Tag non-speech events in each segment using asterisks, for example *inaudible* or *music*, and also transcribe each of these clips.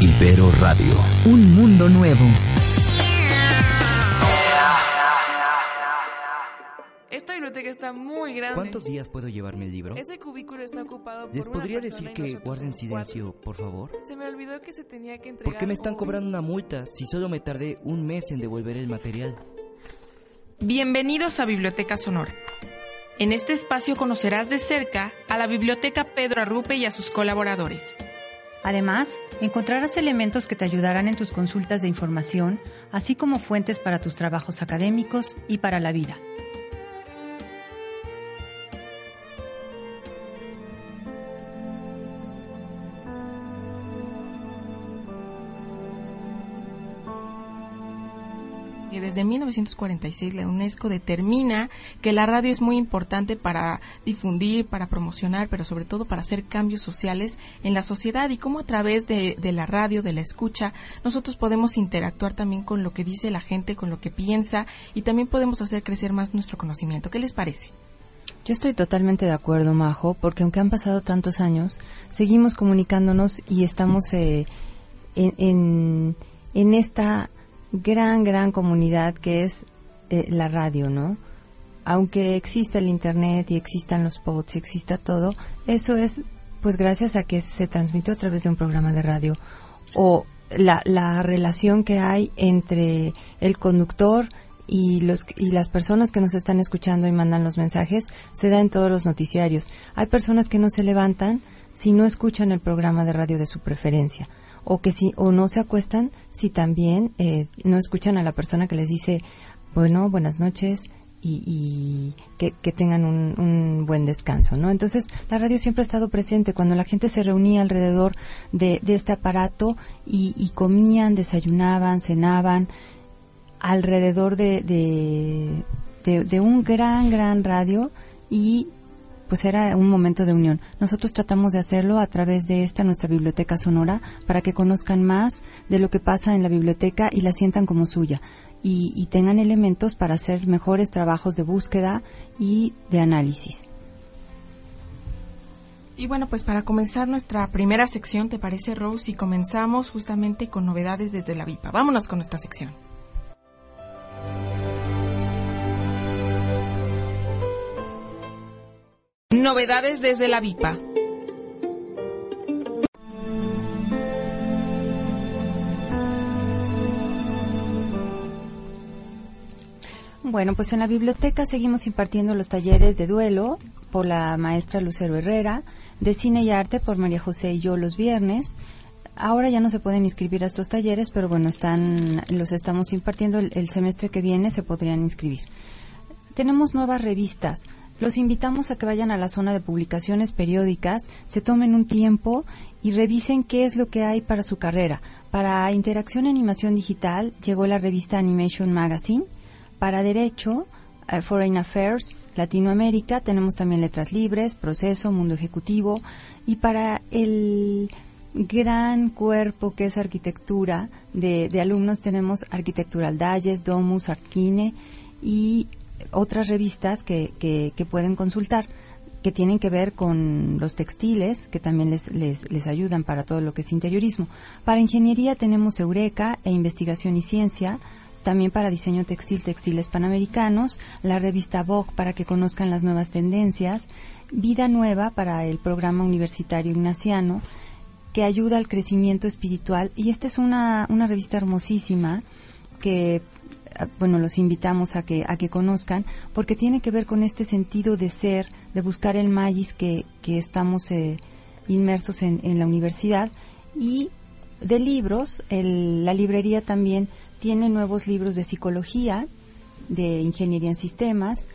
Ibero Radio. Un mundo nuevo. Esta biblioteca está muy grande. ¿Cuántos días puedo llevarme el libro? Ese cubículo está ocupado por ¿Les una podría decir que guarden silencio, por favor? Se me olvidó que se tenía que entregar. ¿Por qué me están un- cobrando una multa si solo me tardé un mes en devolver el material? Bienvenidos a Biblioteca Sonora. En este espacio conocerás de cerca a la Biblioteca Pedro Arrupe y a sus colaboradores. Además, encontrarás elementos que te ayudarán en tus consultas de información, así como fuentes para tus trabajos académicos y para la vida. Desde 1946 la UNESCO determina que la radio es muy importante para difundir, para promocionar, pero sobre todo para hacer cambios sociales en la sociedad y cómo a través de, la radio, de la escucha, nosotros podemos interactuar también con lo que dice la gente, con lo que piensa y también podemos hacer crecer más nuestro conocimiento. ¿Qué les parece? Yo estoy totalmente de acuerdo, Majo, porque aunque han pasado tantos años, seguimos comunicándonos y estamos eh, en, en, en esta gran, gran comunidad que es eh, la radio, ¿no? Aunque exista el Internet y existan los pods y exista todo, eso es pues gracias a que se transmitió a través de un programa de radio o la, la relación que hay entre el conductor y los y las personas que nos están escuchando y mandan los mensajes se da en todos los noticiarios. Hay personas que no se levantan si no escuchan el programa de radio de su preferencia o que si o no se acuestan si también eh, no escuchan a la persona que les dice bueno buenas noches y, y que, tengan un, un buen descanso, ¿no? Entonces, la radio siempre ha estado presente cuando la gente se reunía alrededor de, de este aparato y, y comían, desayunaban, cenaban alrededor de, de, de, de un gran, gran radio y pues era un momento de unión. Nosotros tratamos de hacerlo a través de esta nuestra biblioteca sonora para que conozcan más de lo que pasa en la biblioteca y la sientan como suya y, tengan elementos para hacer mejores trabajos de búsqueda y de análisis. Y bueno, pues para comenzar nuestra primera sección, ¿te parece, Rose? Y comenzamos justamente con novedades desde la VIPA. Vámonos con nuestra sección. Novedades desde la VIPA. Bueno, pues en la biblioteca seguimos impartiendo los talleres de duelo por la maestra Lucero Herrera, de cine y arte por María José y yo los viernes. Ahora ya no se pueden inscribir a estos talleres, pero bueno, están, los estamos impartiendo el, el semestre que viene, se podrían inscribir. Tenemos nuevas revistas. Los invitamos a que vayan a la zona de publicaciones periódicas, se tomen un tiempo y revisen qué es lo que hay para su carrera. Para Interacción y Animación Digital llegó la revista Animation Magazine. Para Derecho, eh, Foreign Affairs, Latinoamérica, tenemos también Letras Libres, Proceso, Mundo Ejecutivo. Y para el gran cuerpo que es arquitectura de, de alumnos tenemos Architectural Digest, Domus, Arquine y otras revistas que, que, pueden consultar que tienen que ver con los textiles, que también les, les, les ayudan para todo lo que es interiorismo. Para ingeniería tenemos Eureka e Investigación y Ciencia, también para diseño textil, textiles panamericanos, la revista Vogue para que conozcan las nuevas tendencias, Vida Nueva para el programa universitario ignaciano, que ayuda al crecimiento espiritual. Y esta es una, una revista hermosísima que bueno, los invitamos a que, a que conozcan, porque tiene que ver con este sentido de ser, de buscar el magis que, que estamos eh, inmersos en, en, la universidad. Y de libros, el, la librería también tiene nuevos libros de psicología, de ingeniería en sistemas,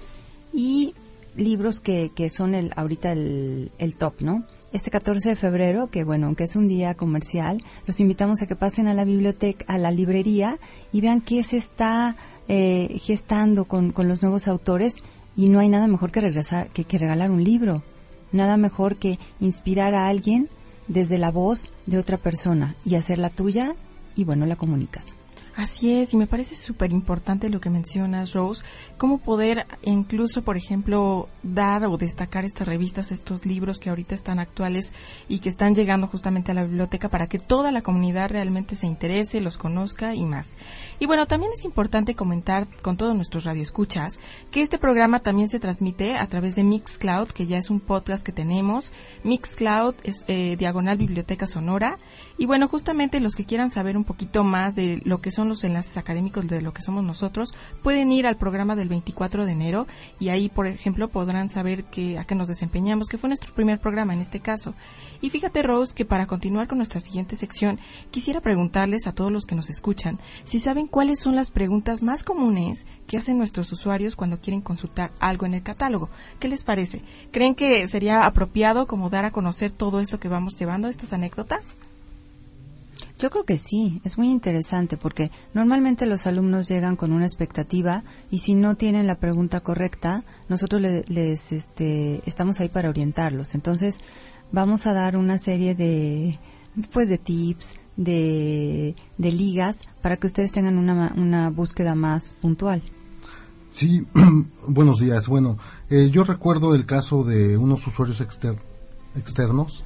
y libros que, que son el, ahorita el, el top, ¿no? Este 14 de febrero, que bueno, aunque es un día comercial, los invitamos a que pasen a la biblioteca, a la librería y vean qué se está eh, gestando con, con los nuevos autores y no hay nada mejor que regresar, que, que regalar un libro. Nada mejor que inspirar a alguien desde la voz de otra persona y hacer la tuya y bueno, la comunicas. Así es, y me parece súper importante lo que mencionas, Rose, cómo poder incluso, por ejemplo, dar o destacar estas revistas, estos libros que ahorita están actuales y que están llegando justamente a la biblioteca para que toda la comunidad realmente se interese, los conozca y más. Y bueno, también es importante comentar con todos nuestros radioescuchas que este programa también se transmite a través de Mixcloud, que ya es un podcast que tenemos. Mixcloud es eh, Diagonal Biblioteca Sonora. Y bueno, justamente los que quieran saber un poquito más de lo que son los enlaces académicos de lo que somos nosotros, pueden ir al programa del 24 de enero y ahí, por ejemplo, podrán saber que, a qué nos desempeñamos, que fue nuestro primer programa en este caso. Y fíjate, Rose, que para continuar con nuestra siguiente sección, quisiera preguntarles a todos los que nos escuchan si saben cuáles son las preguntas más comunes que hacen nuestros usuarios cuando quieren consultar algo en el catálogo. ¿Qué les parece? ¿Creen que sería apropiado como dar a conocer todo esto que vamos llevando, estas anécdotas? Yo creo que sí, es muy interesante porque normalmente los alumnos llegan con una expectativa y si no tienen la pregunta correcta, nosotros le- les este, estamos ahí para orientarlos. Entonces, vamos a dar una serie de pues de tips, de, de ligas para que ustedes tengan una, ma- una búsqueda más puntual. Sí, *clears throat* buenos días. Bueno, eh, yo recuerdo el caso de unos usuarios exter- externos.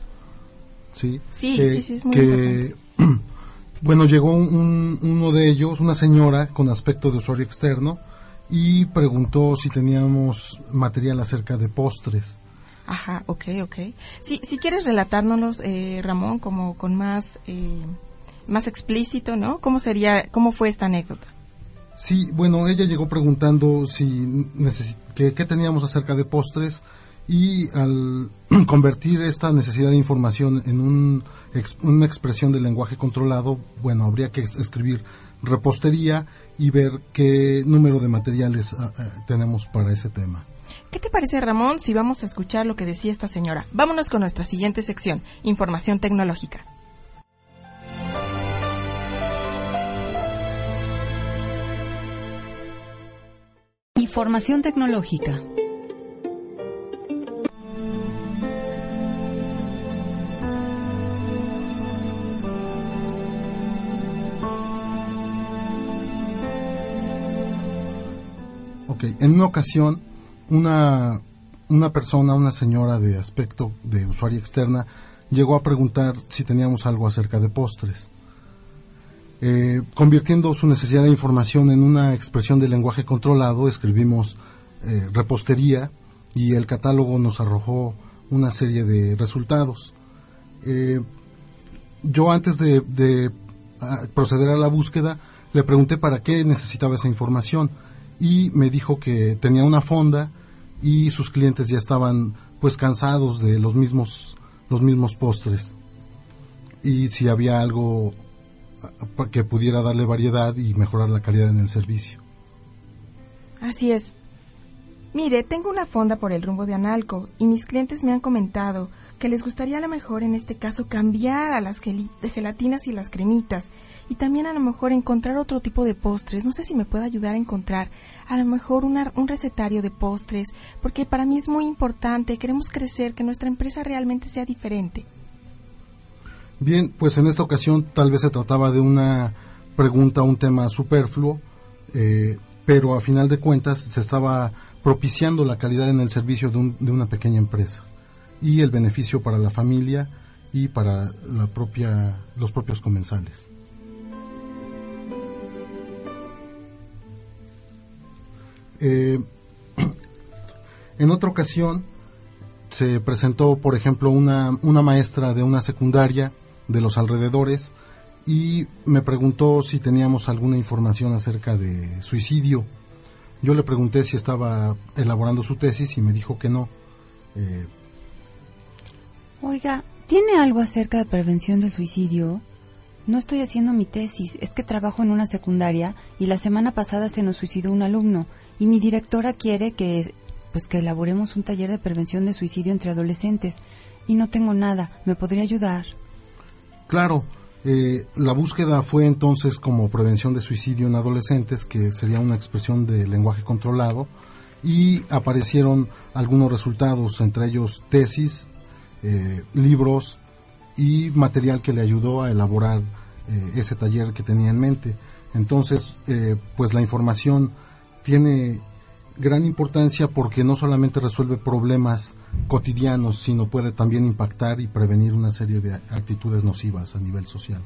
Sí, Sí, eh, sí, sí, es muy que, *clears throat* Bueno, llegó un- uno de ellos, una señora con aspecto de usuario externo, y preguntó si teníamos material acerca de postres. Ajá, ok, ok. Sí, si quieres relatárnoslos, eh, Ramón, como con más, eh, más explícito, ¿no? ¿Cómo sería, cómo fue esta anécdota? Sí, bueno, ella llegó preguntando si qué teníamos acerca de postres y al *clears throat* convertir esta necesidad de información en un ex- una expresión de lenguaje controlado, bueno, habría que es- escribir repostería y ver qué número de materiales ah, ah, tenemos para ese tema. ¿Qué te parece, Ramón, si vamos a escuchar lo que decía esta señora? Vámonos con nuestra siguiente sección, información tecnológica. Información tecnológica. En una ocasión, una, una persona, una señora de aspecto de usuaria externa, llegó a preguntar si teníamos algo acerca de postres. Eh, convirtiendo su necesidad de información en una expresión de lenguaje controlado, escribimos eh, repostería y el catálogo nos arrojó una serie de resultados. Eh, yo antes de, de, ah, proceder a la búsqueda le pregunté para qué necesitaba esa información y me dijo que tenía una fonda y sus clientes ya estaban pues cansados de los mismos los mismos postres y si había algo ah, que pudiera darle variedad y mejorar la calidad en el servicio. Así es. Mire, tengo una fonda por el rumbo de Analco y mis clientes me han comentado que les gustaría a lo mejor en este caso cambiar a las gelatinas y las cremitas y también a lo mejor encontrar otro tipo de postres. No sé si me puede ayudar a encontrar a lo mejor un recetario de postres porque para mí es muy importante. Queremos crecer, que nuestra empresa realmente sea diferente. Bien, pues en esta ocasión tal vez se trataba de una pregunta, un tema superfluo, eh, pero a final de cuentas se estaba propiciando la calidad en el servicio de, un- de una pequeña empresa y el beneficio para la familia y para la propia, los propios comensales. Eh, *clears throat* en otra ocasión se presentó, por ejemplo, una, una maestra de una secundaria de los alrededores y me preguntó si teníamos alguna información acerca de suicidio. Yo le pregunté si estaba elaborando su tesis y me dijo que no. Eh, Oiga, ¿tiene algo acerca de prevención del suicidio? No estoy haciendo mi tesis, es que trabajo en una secundaria y la semana pasada se nos suicidó un alumno y mi directora quiere que pues que elaboremos un taller de prevención de suicidio entre adolescentes. Y no tengo nada. ¿Me podría ayudar? Claro, eh, la búsqueda fue entonces como prevención de suicidio en adolescentes, que sería una expresión de lenguaje controlado, y aparecieron algunos resultados, entre ellos tesis, eh, libros y material que le ayudó a elaborar eh, ese taller que tenía en mente. Entonces, pues la información tiene gran importancia porque no solamente resuelve problemas cotidianos, sino puede también impactar y prevenir una serie de actitudes nocivas a nivel social.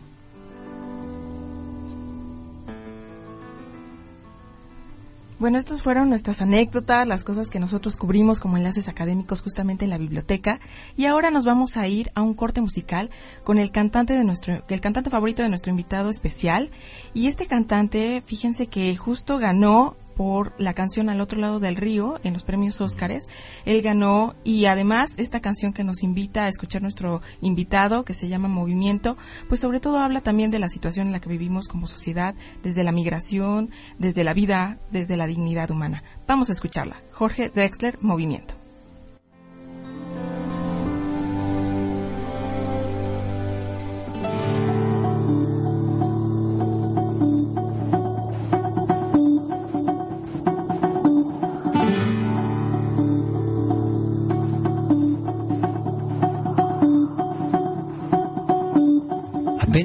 Bueno, estas fueron nuestras anécdotas, las cosas que nosotros cubrimos como enlaces académicos justamente en la biblioteca. Y ahora nos vamos a ir a un corte musical con el cantante de nuestro, el cantante favorito de nuestro invitado especial. Y este cantante, fíjense que justo ganó por la canción Al otro lado del río en los premios Óscares. Él ganó y además esta canción que nos invita a escuchar nuestro invitado que se llama Movimiento, pues sobre todo habla también de la situación en la que vivimos como sociedad, desde la migración, desde la vida, desde la dignidad humana. Vamos a escucharla. Jorge Drexler, Movimiento.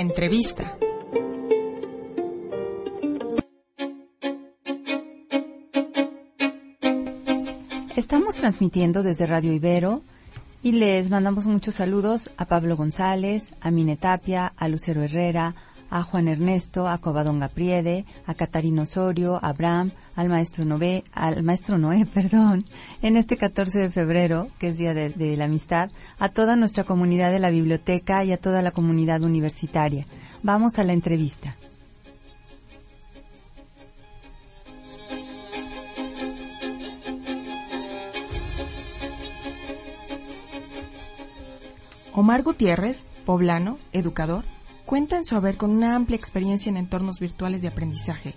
Entrevista. Estamos transmitiendo desde Radio Ibero y les mandamos muchos saludos a Pablo González, a Mine Tapia, a Lucero Herrera, a Juan Ernesto, a Covadonga Priede, a Catarino Osorio, a Abraham, al maestro Noé, al maestro Noé, *laughs* perdón, en este 14 de febrero, que es Día de la Amistad, a toda nuestra comunidad de la biblioteca y a toda la comunidad universitaria. Vamos a la entrevista. Omar Gutiérrez, poblano, educador, cuenta en su haber con una amplia experiencia en entornos virtuales de aprendizaje.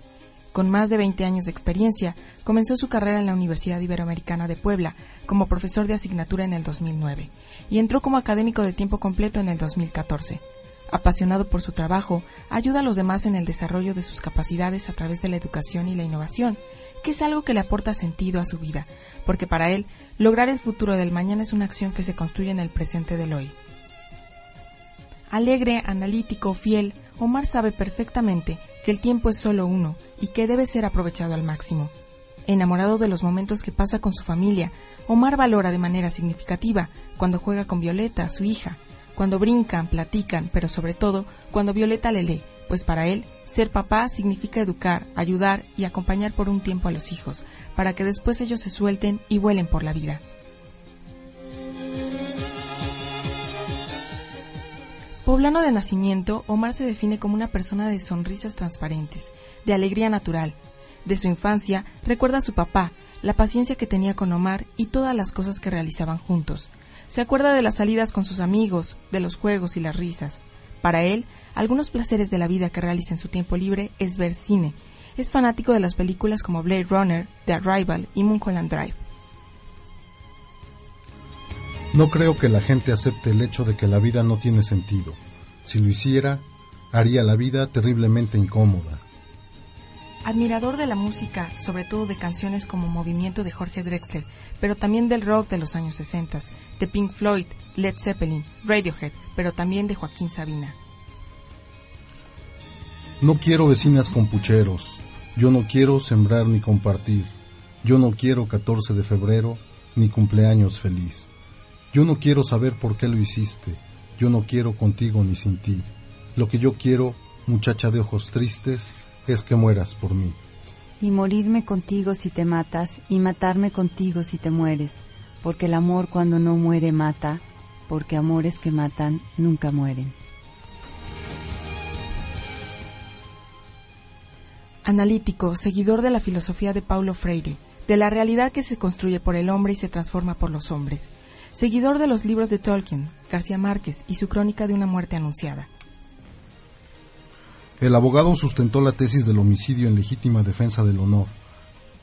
Con más de 20 años de experiencia, comenzó su carrera en la Universidad Iberoamericana de Puebla como profesor de asignatura en el 2009 y entró como académico de tiempo completo en el 2014. Apasionado por su trabajo, ayuda a los demás en el desarrollo de sus capacidades a través de la educación y la innovación que es algo que le aporta sentido a su vida, porque para él, lograr el futuro del mañana es una acción que se construye en el presente del hoy. Alegre, analítico, fiel, Omar sabe perfectamente que el tiempo es solo uno y que debe ser aprovechado al máximo. Enamorado de los momentos que pasa con su familia, Omar valora de manera significativa cuando juega con Violeta, su hija, cuando brincan, platican, pero sobre todo cuando Violeta le lee, pues para él ser papá significa educar, ayudar y acompañar por un tiempo a los hijos, para que después ellos se suelten y vuelen por la vida. Poblano de nacimiento, Omar se define como una persona de sonrisas transparentes, de alegría natural. De su infancia, recuerda a su papá, la paciencia que tenía con Omar y todas las cosas que realizaban juntos. Se acuerda de las salidas con sus amigos, de los juegos y las risas. Para él, algunos placeres de la vida que realiza en su tiempo libre es ver cine. Es fanático de las películas como Blade Runner, The Arrival y Mulholland Drive. No creo que la gente acepte el hecho de que la vida no tiene sentido. Si lo hiciera, haría la vida terriblemente incómoda. Admirador de la música, sobre todo de canciones como Movimiento de Jorge Drexler, pero también del rock de los años 60, de Pink Floyd, Led Zeppelin, Radiohead, pero también de Joaquín Sabina. No quiero vecinas con pucheros. Yo no quiero sembrar ni compartir. Yo no quiero 14 de febrero ni cumpleaños feliz. Yo no quiero saber por qué lo hiciste. Yo no quiero contigo ni sin ti. Lo que yo quiero, muchacha de ojos tristes, es que mueras por mí. Y morirme contigo si te matas, y matarme contigo si te mueres, porque el amor cuando no muere mata, porque amores que matan nunca mueren. Analítico, seguidor de la filosofía de Paulo Freire, de la realidad que se construye por el hombre y se transforma por los hombres. Seguidor de los libros de Tolkien, García Márquez y su crónica de una muerte anunciada. El abogado sustentó la tesis del homicidio en legítima defensa del honor,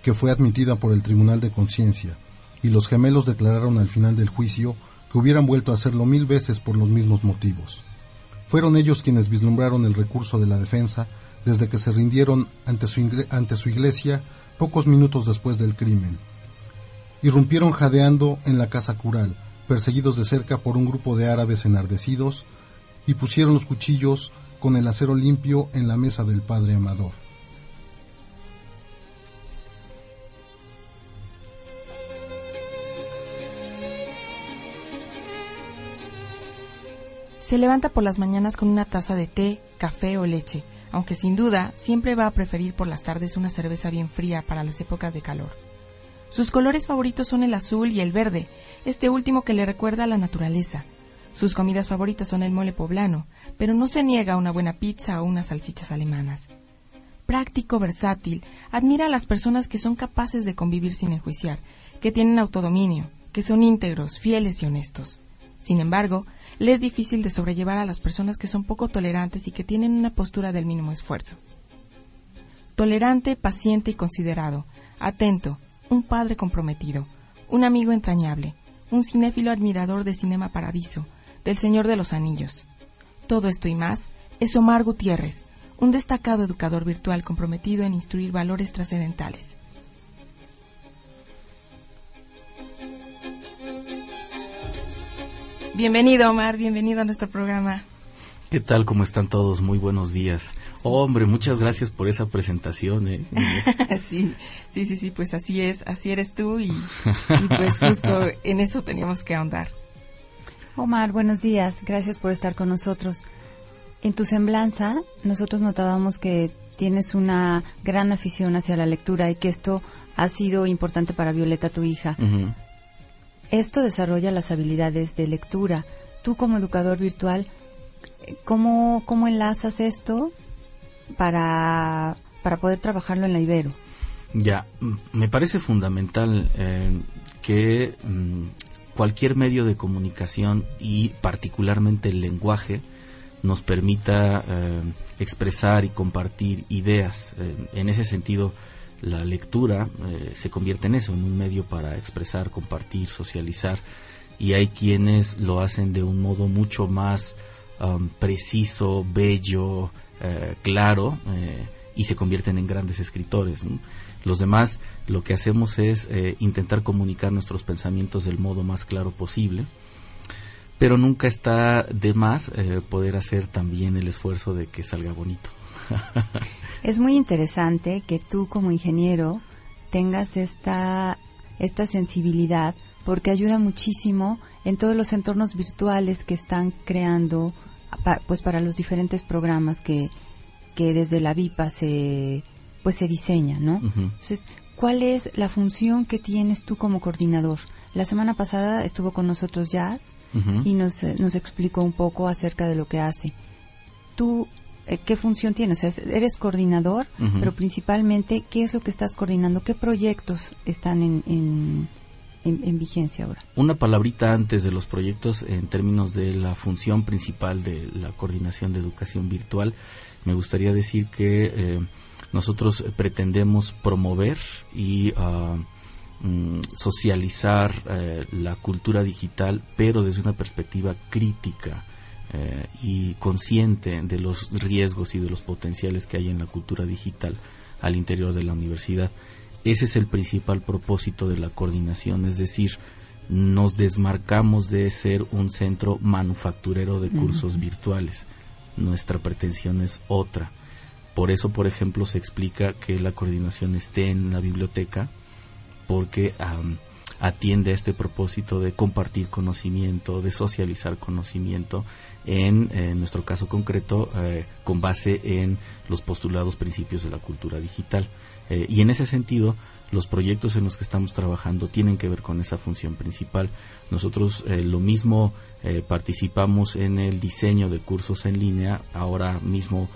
que fue admitida por el Tribunal de Conciencia, y los gemelos declararon al final del juicio que hubieran vuelto a hacerlo mil veces por los mismos motivos. Fueron ellos quienes vislumbraron el recurso de la defensa desde que se rindieron ante su, ante su iglesia pocos minutos después del crimen. Irrumpieron jadeando en la casa cural, perseguidos de cerca por un grupo de árabes enardecidos, y pusieron los cuchillos con el acero limpio en la mesa del padre Amador. Se levanta por las mañanas con una taza de té, café o leche, aunque sin duda siempre va a preferir por las tardes una cerveza bien fría para las épocas de calor. Sus colores favoritos son el azul y el verde, este último que le recuerda a la naturaleza. Sus comidas favoritas son el mole poblano, pero no se niega a una buena pizza o unas salchichas alemanas. Práctico, versátil, admira a las personas que son capaces de convivir sin enjuiciar, que tienen autodominio, que son íntegros, fieles y honestos. Sin embargo, le es difícil de sobrellevar a las personas que son poco tolerantes y que tienen una postura del mínimo esfuerzo. Tolerante, paciente y considerado, atento, un padre comprometido, un amigo entrañable, un cinéfilo admirador de Cinema Paradiso, del Señor de los Anillos. Todo esto y más es Omar Gutiérrez, un destacado educador virtual comprometido en instruir valores trascendentales. Bienvenido, Omar, bienvenido a nuestro programa. ¿Qué tal? ¿Cómo están todos? Muy buenos días. hombre, muchas gracias por esa presentación. ¿eh? *laughs* sí, sí, sí, sí, pues así es, así eres tú y, *laughs* y, pues justo en eso teníamos que ahondar. Omar, buenos días, gracias por estar con nosotros. En tu semblanza, nosotros notábamos que tienes una gran afición hacia la lectura y que esto ha sido importante para Violeta, tu hija. Esto desarrolla las habilidades de lectura. Tú como educador virtual, ¿cómo, cómo enlazas esto para, para poder trabajarlo en la Ibero? Ya, me parece fundamental eh, que mm, cualquier medio de comunicación y particularmente el lenguaje nos permita eh, expresar y compartir ideas. Eh, en ese sentido, la lectura eh, se convierte en eso, en un medio para expresar, compartir, socializar. Y hay quienes lo hacen de un modo mucho más um, preciso, bello, eh, claro, eh, y se convierten en grandes escritores. Los demás lo que hacemos es eh, intentar comunicar nuestros pensamientos del modo más claro posible, pero nunca está de más poder hacer también el esfuerzo de que salga bonito. *laughs* es muy interesante que tú como ingeniero tengas esta, esta sensibilidad porque ayuda muchísimo en todos los entornos virtuales que están creando pues para los diferentes programas que, que desde la VIPA se pues se diseña, ¿no? Entonces, ¿cuál es la función que tienes tú como coordinador? La semana pasada estuvo con nosotros Jazz y nos, eh, nos explicó un poco acerca de lo que hace. ¿Tú eh, qué función tienes? O sea, eres coordinador, pero principalmente, ¿qué es lo que estás coordinando? ¿Qué proyectos están en en, vigencia ahora. Una palabrita antes de los proyectos en términos de la función principal de la coordinación de educación virtual. Me gustaría decir que eh, nosotros pretendemos promover y mm, socializar eh, la cultura digital, pero desde una perspectiva crítica. Eh, y consciente de los riesgos y de los potenciales que hay en la cultura digital al interior de la universidad. Ese es el principal propósito de la coordinación, es decir, nos desmarcamos de ser un centro manufacturero de cursos virtuales. Nuestra pretensión es otra. Por eso, por ejemplo, se explica que la coordinación esté en la biblioteca, porque atiende a este propósito de compartir conocimiento, de socializar conocimiento, en, nuestro caso concreto, eh, con base en los postulados principios de la cultura digital. Eh, y en ese sentido, los proyectos en los que estamos trabajando tienen que ver con esa función principal. Nosotros eh, lo mismo eh, participamos en el diseño de cursos en línea. Ahora mismo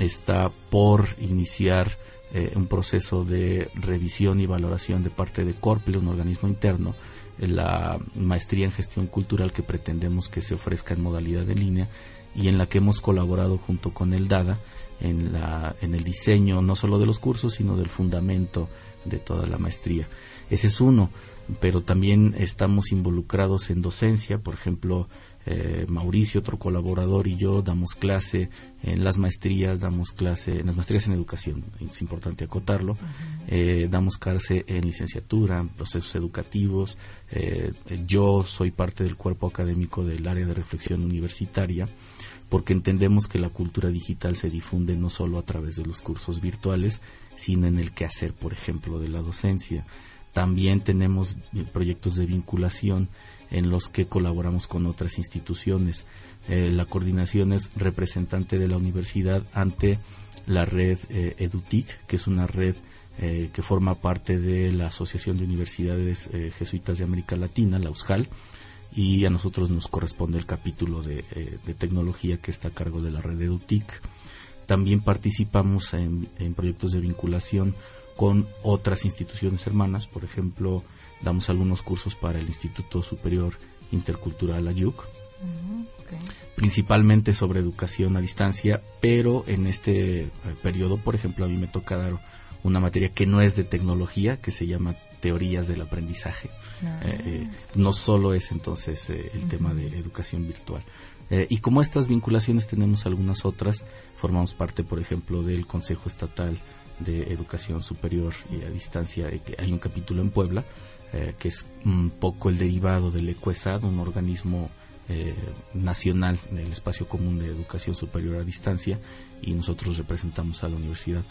está por iniciar un proceso de revisión y valoración de parte de Corple, un organismo interno, la maestría en gestión cultural que pretendemos que se ofrezca en modalidad de línea y en la que hemos colaborado junto con el DADA en, la, en el diseño no solo de los cursos, sino del fundamento de toda la maestría. Ese es uno, pero también estamos involucrados en docencia, por ejemplo, eh, Mauricio, otro colaborador, y yo damos clase en las maestrías, damos clase en las maestrías en educación, es importante acotarlo, eh, damos clase en licenciatura, procesos educativos, eh, yo soy parte del cuerpo académico del área de reflexión universitaria, porque entendemos que la cultura digital se difunde no solo a través de los cursos virtuales, sino en el quehacer, por ejemplo, de la docencia. También tenemos proyectos de vinculación en los que colaboramos con otras instituciones. Eh, la coordinación es representante de la universidad ante la red eh, EduTIC, que es una red eh, que forma parte de la Asociación de Universidades Jesuitas de América Latina, la USJAL, y a nosotros nos corresponde el capítulo de, eh, tecnología que está a cargo de la red EduTIC. También participamos en, proyectos de vinculación con otras instituciones hermanas, por ejemplo, damos algunos cursos para el Instituto Superior Intercultural AYUC, principalmente sobre educación a distancia, pero en este eh, periodo, por ejemplo, a mí me toca dar una materia que no es de tecnología, que se llama teorías del aprendizaje. Ah. Eh, eh, no solo es entonces eh, el tema de educación virtual. y como estas vinculaciones tenemos algunas otras, formamos parte, por ejemplo, del Consejo Estatal de Educación Superior y a Distancia, que hay un capítulo en Puebla, que es un poco el derivado del ECUESAD, un organismo nacional del espacio común de educación superior a distancia, y nosotros representamos a la universidad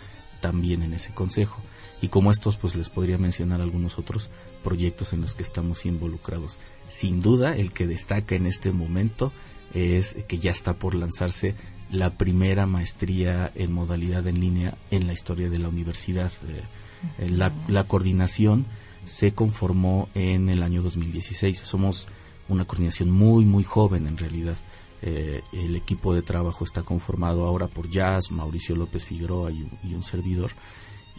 también en ese consejo. Y como estos, pues les podría mencionar algunos otros proyectos en los que estamos involucrados. Sin duda, el que destaca en este momento es que ya está por lanzarse la primera maestría en modalidad en línea en la historia de la universidad. Eh, la, la, coordinación se conformó en el año 2016. Somos una coordinación muy, muy joven en realidad. Eh, el equipo de trabajo está conformado ahora por Jazz, Mauricio López Figueroa y un servidor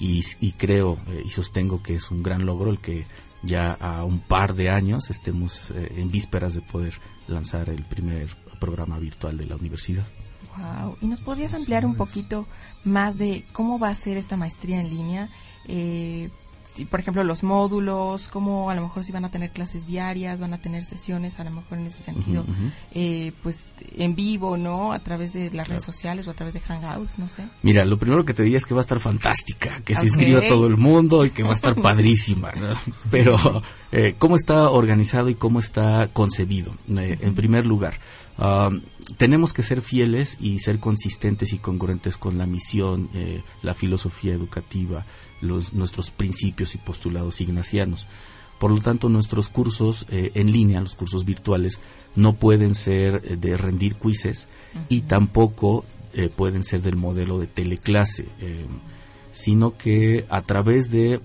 y, creo eh, y sostengo que es un gran logro el que ya a un par de años estemos eh, en vísperas de poder lanzar el primer programa virtual de la universidad. Wow. ¿Y nos podrías ampliar un poquito más de cómo va a ser esta maestría en línea? Eh, si, por ejemplo, los módulos, cómo a lo mejor si van a tener clases diarias, van a tener sesiones, a lo mejor en ese sentido, eh, pues en vivo, ¿no? A través de las redes sociales o a través de Hangouts, no sé. Mira, lo primero que te diría es que va a estar fantástica, que se inscriba todo el mundo y que va a estar *laughs* padrísima, ¿no? Pero, eh, ¿cómo está organizado y cómo está concebido? Eh, en primer lugar, ah, tenemos que ser fieles y ser consistentes y congruentes con la misión, eh, la filosofía educativa, los, nuestros principios y postulados ignacianos. Por lo tanto, nuestros cursos eh, en línea, los cursos virtuales, no pueden ser eh, de rendir quizzes y tampoco eh, pueden ser del modelo de teleclase, sino que a través de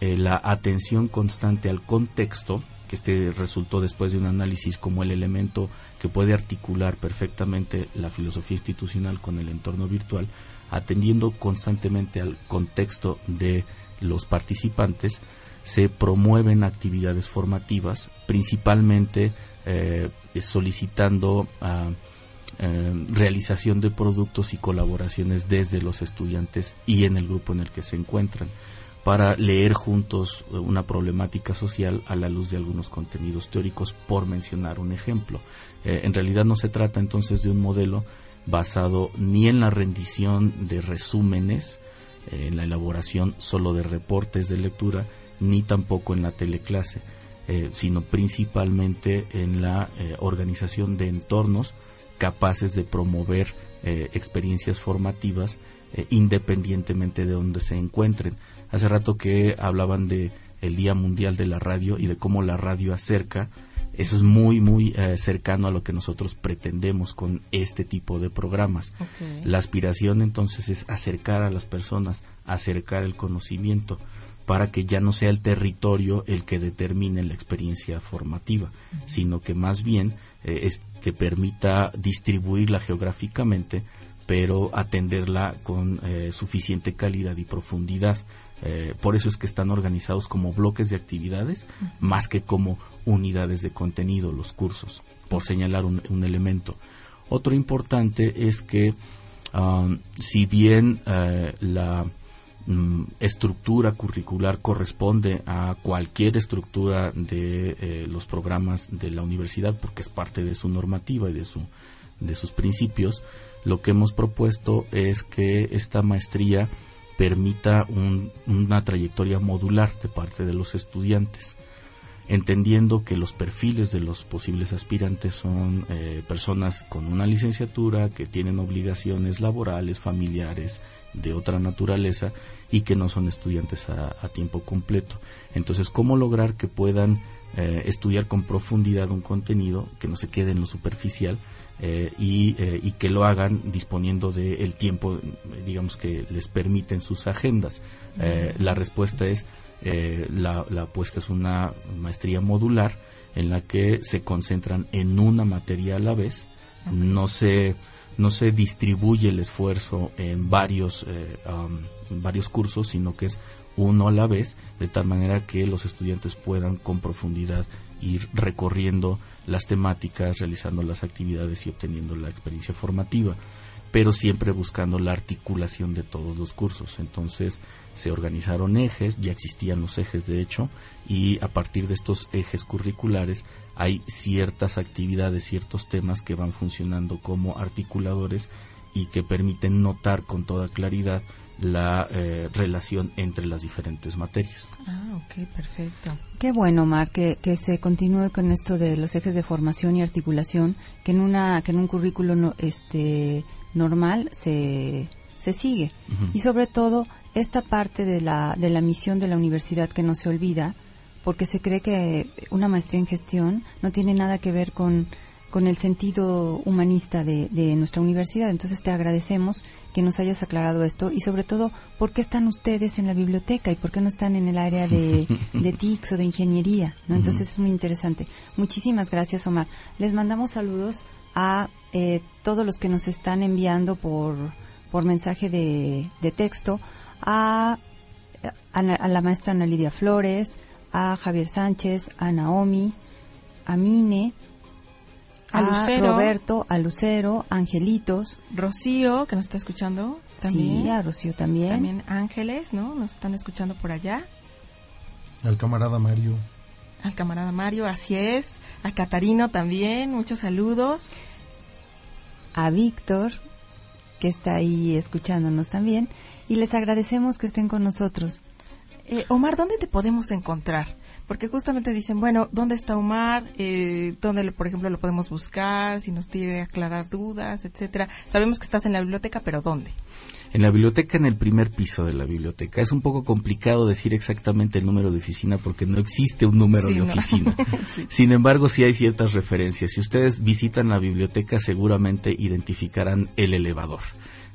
la atención constante al contexto, que este resultó después de un análisis como el elemento que puede articular perfectamente la filosofía institucional con el entorno virtual, atendiendo constantemente al contexto de los participantes, se promueven actividades formativas, principalmente eh, solicitando ah, eh, realización de productos y colaboraciones desde los estudiantes y en el grupo en el que se encuentran para leer juntos una problemática social a la luz de algunos contenidos teóricos, por mencionar un ejemplo. Eh, en realidad no se trata entonces de un modelo basado ni en la rendición de resúmenes, eh, en la elaboración solo de reportes de lectura, ni tampoco en la teleclase, eh, sino principalmente en la eh, organización de entornos capaces de promover experiencias formativas independientemente de donde se encuentren. Hace rato que hablaban de el Día Mundial de la Radio y de cómo la radio acerca. Eso es muy, muy eh, cercano a lo que nosotros pretendemos con este tipo de programas. La aspiración entonces es acercar a las personas, acercar el conocimiento, para que ya no sea el territorio el que determine la experiencia formativa, sino que más bien eh, es- te permita distribuirla geográficamente, pero atenderla con eh, suficiente calidad y profundidad. Eh, por eso es que están organizados como bloques de actividades, más que como unidades de contenido, los cursos, por señalar un, elemento. Otro importante es que um, si bien eh, la mm, estructura curricular corresponde a cualquier estructura de eh, los programas de la universidad porque es parte de su normativa y de su de sus principios lo que hemos propuesto es que esta maestría permita un- una trayectoria modular de parte de los estudiantes entendiendo que los perfiles de los posibles aspirantes son eh, personas con una licenciatura que tienen obligaciones laborales, familiares, de otra naturaleza y que no son estudiantes a, tiempo completo. Entonces, ¿cómo lograr que puedan eh, estudiar con profundidad un contenido que no se quede en lo superficial eh, y, eh, y que lo hagan disponiendo del tiempo, eh, digamos, que les permiten sus agendas? Eh, la respuesta es eh, la, la apuesta es una maestría modular en la que se concentran en una materia a la vez, no se no se distribuye el esfuerzo en varios eh, um, en varios cursos, sino que es uno a la vez, de tal manera que los estudiantes puedan con profundidad ir recorriendo las temáticas, realizando las actividades y obteniendo la experiencia formativa, pero siempre buscando la articulación de todos los cursos. Entonces se organizaron ejes, ya existían los ejes de hecho, y a partir de estos ejes curriculares hay ciertas actividades, ciertos temas que van funcionando como articuladores y que permiten notar con toda claridad la eh, relación entre las diferentes materias. Ah, ok, perfecto. Qué bueno, Omar, que, que se continúe con esto de los ejes de formación y articulación, que en una que en un currículo no- este normal se, se sigue. Y sobre todo esta parte de la de la misión de la universidad que no se olvida, porque se cree que una maestría en gestión no tiene nada que ver con con el sentido humanista de, de nuestra universidad. Entonces te agradecemos que nos hayas aclarado esto y sobre todo, ¿por qué están ustedes en la biblioteca y por qué no están en el área de, *laughs* de TICS o de ingeniería? ¿no? Entonces es muy interesante. Muchísimas gracias, Omar. Les mandamos saludos a eh, todos los que nos están enviando por, por mensaje de, de texto, a, a, a la maestra Ana Lidia Flores, a Javier Sánchez, a Naomi, a Mine, A Lucero. Roberto, a Lucero, a Angelitos, Rocío, que nos está escuchando. también. Sí, a Rocío también. También Ángeles, ¿no? Nos están escuchando por allá. Al camarada Mario. Al camarada Mario, así es. A Catarino también, muchos saludos. A Víctor, que está ahí escuchándonos también. Y les agradecemos que estén con nosotros. Eh, Omar, ¿dónde te podemos encontrar? Porque justamente dicen, bueno, ¿dónde está Omar? Eh, ¿Dónde, por ejemplo, lo podemos buscar? Si nos tiene aclarar dudas, etcétera. Sabemos que estás en la biblioteca, pero ¿dónde? En la biblioteca, en el primer piso de la biblioteca. Es un poco complicado decir exactamente el número de oficina porque no existe un número Sí, de no. oficina. *laughs* Sí. Sin embargo, sí hay ciertas referencias. Si ustedes visitan la biblioteca, seguramente identificarán el elevador.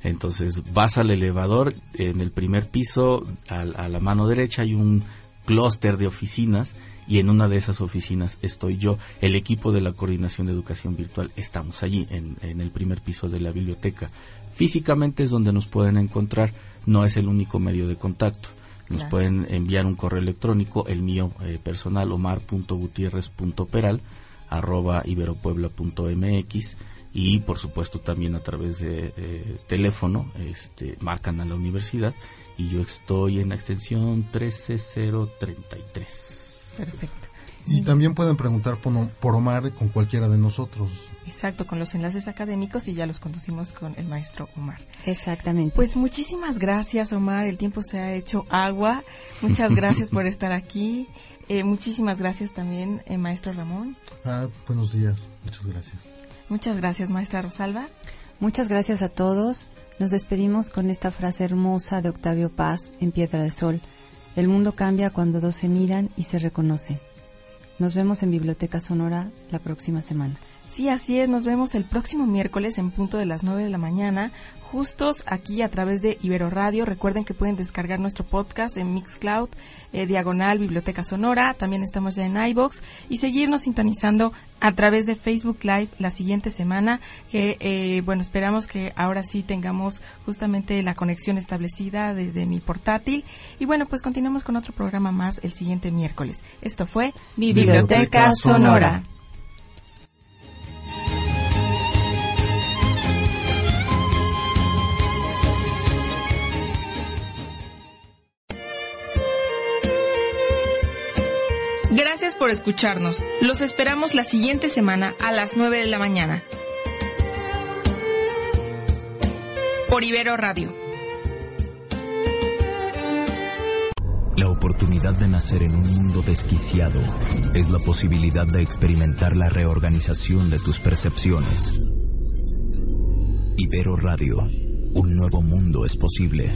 Entonces, vas al elevador, en el primer piso, al- a, la mano derecha hay un clúster de oficinas y en una de esas oficinas estoy yo. El equipo de la Coordinación de Educación Virtual estamos allí, en, en el primer piso de la biblioteca. Físicamente es donde nos pueden encontrar, no es el único medio de contacto. Nos Claro. pueden enviar un correo electrónico, el mío eh, personal, omar.gutierrez.peral, arroba iberopuebla.mx y por supuesto también a través de eh, teléfono, este, marcan a la universidad y yo estoy en la extensión 13033. Perfecto. Y también pueden preguntar por, por Omar con cualquiera de nosotros. Exacto, con los enlaces académicos y ya los conducimos con el maestro Omar. Exactamente. Pues muchísimas gracias, Omar. El tiempo se ha hecho agua. Muchas gracias por *laughs* estar aquí. Eh, muchísimas gracias también, eh, maestro Ramón. Ah, buenos días. Muchas gracias. Muchas gracias, maestra Rosalba. Muchas gracias a todos. Nos despedimos con esta frase hermosa de Octavio Paz en Piedra de Sol. El mundo cambia cuando dos se miran y se reconocen. Nos vemos en Biblioteca Sonora la próxima semana. Sí, así es. Nos vemos el próximo miércoles en punto de las 9 de la mañana, justos aquí a través de Ibero Radio. Recuerden que pueden descargar nuestro podcast en Mixcloud, eh, diagonal Biblioteca Sonora. También estamos ya en iBox y seguirnos sintonizando a través de Facebook Live la siguiente semana. Que eh, bueno, esperamos que ahora sí tengamos justamente la conexión establecida desde mi portátil. Y bueno, pues continuamos con otro programa más el siguiente miércoles. Esto fue Biblioteca Sonora. Gracias por escucharnos. Los esperamos la siguiente semana a las 9 de la mañana. Por Ibero Radio. La oportunidad de nacer en un mundo desquiciado es la posibilidad de experimentar la reorganización de tus percepciones. Ibero Radio, un nuevo mundo es posible.